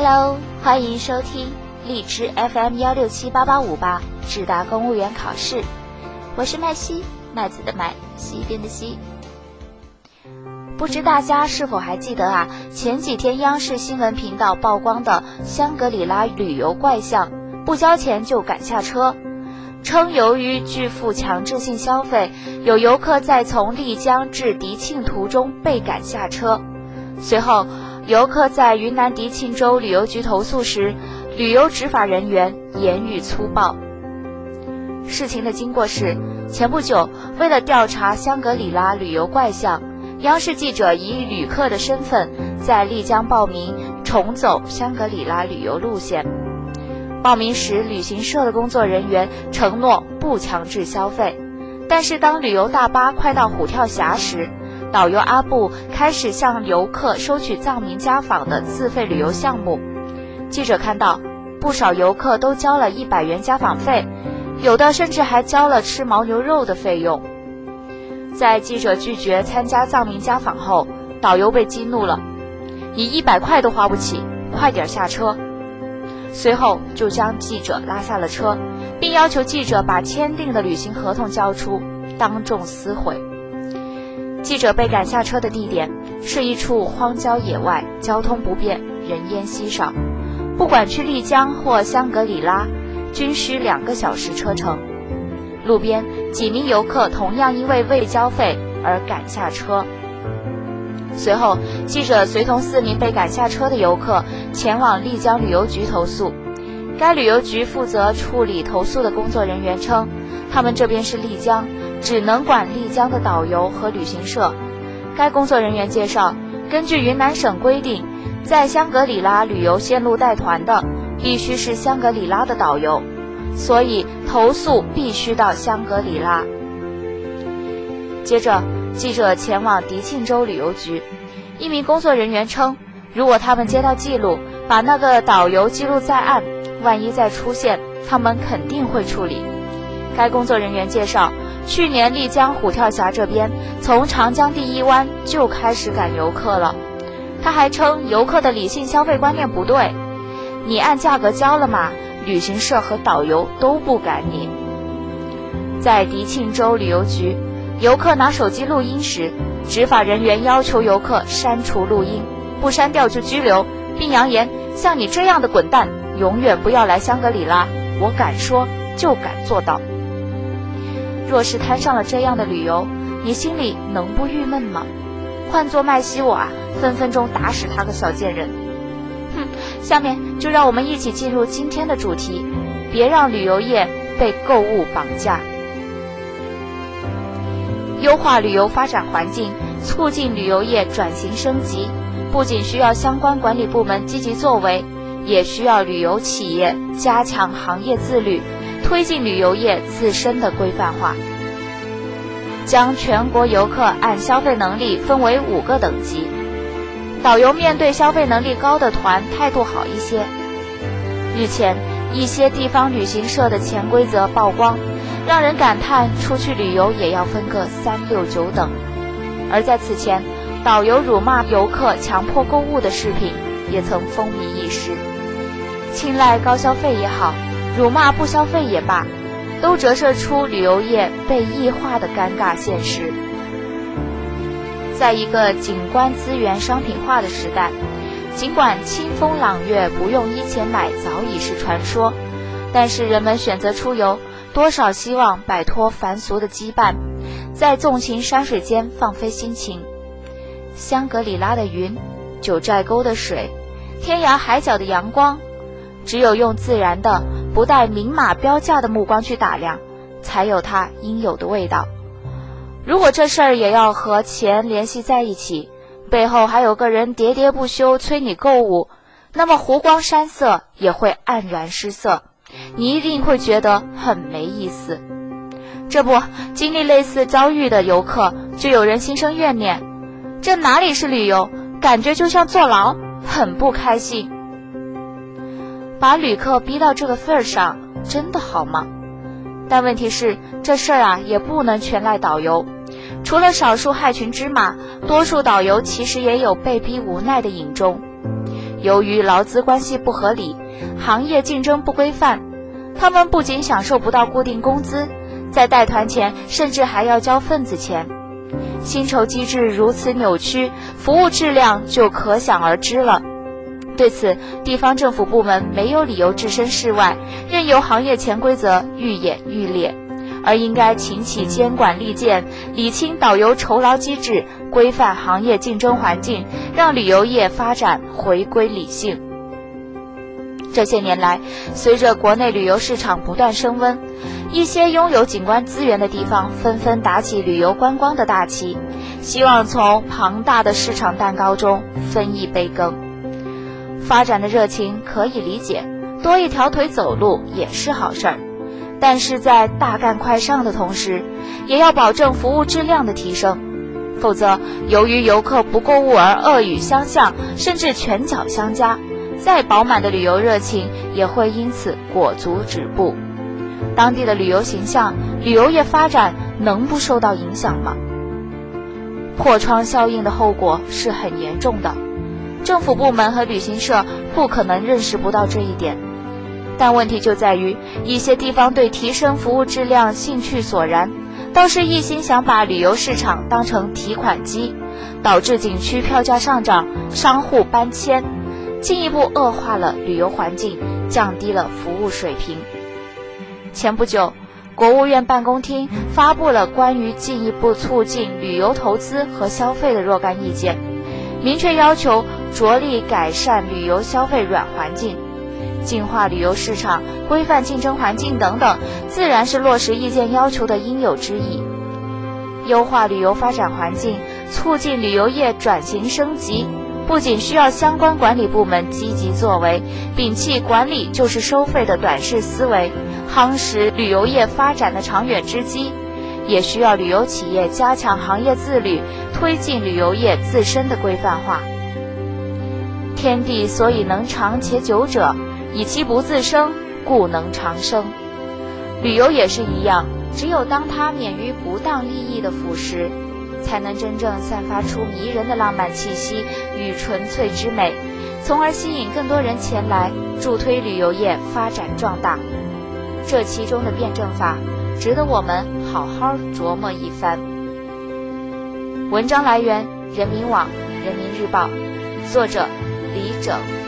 Hello，欢迎收听荔枝 FM 幺六七八八五八智达公务员考试，我是麦西，麦子的麦，西边的西。不知大家是否还记得啊？前几天央视新闻频道曝光的香格里拉旅游怪象，不交钱就赶下车，称由于拒付强制性消费，有游客在从丽江至迪庆途中被赶下车。随后，游客在云南迪庆州旅游局投诉时，旅游执法人员言语粗暴。事情的经过是，前不久为了调查香格里拉旅游怪象。央视记者以旅客的身份在丽江报名重走香格里拉旅游路线。报名时，旅行社的工作人员承诺不强制消费，但是当旅游大巴快到虎跳峡时，导游阿布开始向游客收取藏民家访的自费旅游项目。记者看到，不少游客都交了一百元家访费，有的甚至还交了吃牦牛肉的费用。在记者拒绝参加藏民家访后，导游被激怒了，你一百块都花不起，快点下车。随后就将记者拉下了车，并要求记者把签订的旅行合同交出，当众撕毁。记者被赶下车的地点是一处荒郊野外，交通不便，人烟稀少，不管去丽江或香格里拉，均需两个小时车程。路边几名游客同样因为未交费而赶下车。随后，记者随同四名被赶下车的游客前往丽江旅游局投诉。该旅游局负责处理投诉的工作人员称，他们这边是丽江，只能管丽江的导游和旅行社。该工作人员介绍，根据云南省规定，在香格里拉旅游线路带团的必须是香格里拉的导游。所以投诉必须到香格里拉。接着，记者前往迪庆州旅游局，一名工作人员称，如果他们接到记录，把那个导游记录在案，万一再出现，他们肯定会处理。该工作人员介绍，去年丽江虎跳峡这边从长江第一湾就开始赶游客了。他还称，游客的理性消费观念不对，你按价格交了吗？旅行社和导游都不赶你。在迪庆州旅游局，游客拿手机录音时，执法人员要求游客删除录音，不删掉就拘留，并扬言：“像你这样的滚蛋，永远不要来香格里拉！我敢说，就敢做到。”若是摊上了这样的旅游，你心里能不郁闷吗？换做麦西我啊，分分钟打死他个小贱人！哼下面就让我们一起进入今天的主题，别让旅游业被购物绑架。优化旅游发展环境，促进旅游业转型升级，不仅需要相关管理部门积极作为，也需要旅游企业加强行业自律，推进旅游业自身的规范化。将全国游客按消费能力分为五个等级。导游面对消费能力高的团态度好一些。日前，一些地方旅行社的潜规则曝光，让人感叹出去旅游也要分个三六九等。而在此前，导游辱骂游客、强迫购物的视频也曾风靡一时。青睐高消费也好，辱骂不消费也罢，都折射出旅游业被异化的尴尬现实。在一个景观资源商品化的时代，尽管清风朗月不用衣钱买早已是传说，但是人们选择出游，多少希望摆脱凡俗的羁绊，在纵情山水间放飞心情。香格里拉的云，九寨沟的水，天涯海角的阳光，只有用自然的、不带明码标价的目光去打量，才有它应有的味道。如果这事儿也要和钱联系在一起，背后还有个人喋喋不休催你购物，那么湖光山色也会黯然失色，你一定会觉得很没意思。这不，经历类似遭遇的游客就有人心生怨念，这哪里是旅游，感觉就像坐牢，很不开心。把旅客逼到这个份儿上，真的好吗？但问题是，这事儿啊也不能全赖导游。除了少数害群之马，多数导游其实也有被逼无奈的影中。由于劳资关系不合理，行业竞争不规范，他们不仅享受不到固定工资，在带团前甚至还要交份子钱。薪酬机制如此扭曲，服务质量就可想而知了。对此，地方政府部门没有理由置身事外，任由行业潜规则愈演愈烈，而应该勤起监管利剑，理清导游酬劳机制，规范行业竞争环境，让旅游业发展回归理性。这些年来，随着国内旅游市场不断升温，一些拥有景观资源的地方纷纷打起旅游观光的大旗，希望从庞大的市场蛋糕中分一杯羹。发展的热情可以理解，多一条腿走路也是好事儿，但是在大干快上的同时，也要保证服务质量的提升，否则由于游客不购物而恶语相向，甚至拳脚相加。再饱满的旅游热情也会因此裹足止步，当地的旅游形象、旅游业发展能不受到影响吗？破窗效应的后果是很严重的，政府部门和旅行社不可能认识不到这一点。但问题就在于，一些地方对提升服务质量兴趣索然，倒是一心想把旅游市场当成提款机，导致景区票价上涨，商户搬迁。进一步恶化了旅游环境，降低了服务水平。前不久，国务院办公厅发布了关于进一步促进旅游投资和消费的若干意见，明确要求着力改善旅游消费软环境，净化旅游市场，规范竞争环境等等，自然是落实意见要求的应有之义。优化旅游发展环境，促进旅游业转型升级。不仅需要相关管理部门积极作为，摒弃管理就是收费的短视思维，夯实旅游业发展的长远之基，也需要旅游企业加强行业自律，推进旅游业自身的规范化。天地所以能长且久者，以其不自生，故能长生。旅游也是一样，只有当它免于不当利益的腐蚀。才能真正散发出迷人的浪漫气息与纯粹之美，从而吸引更多人前来，助推旅游业发展壮大。这其中的辩证法，值得我们好好琢磨一番。文章来源：人民网、人民日报，作者：理整。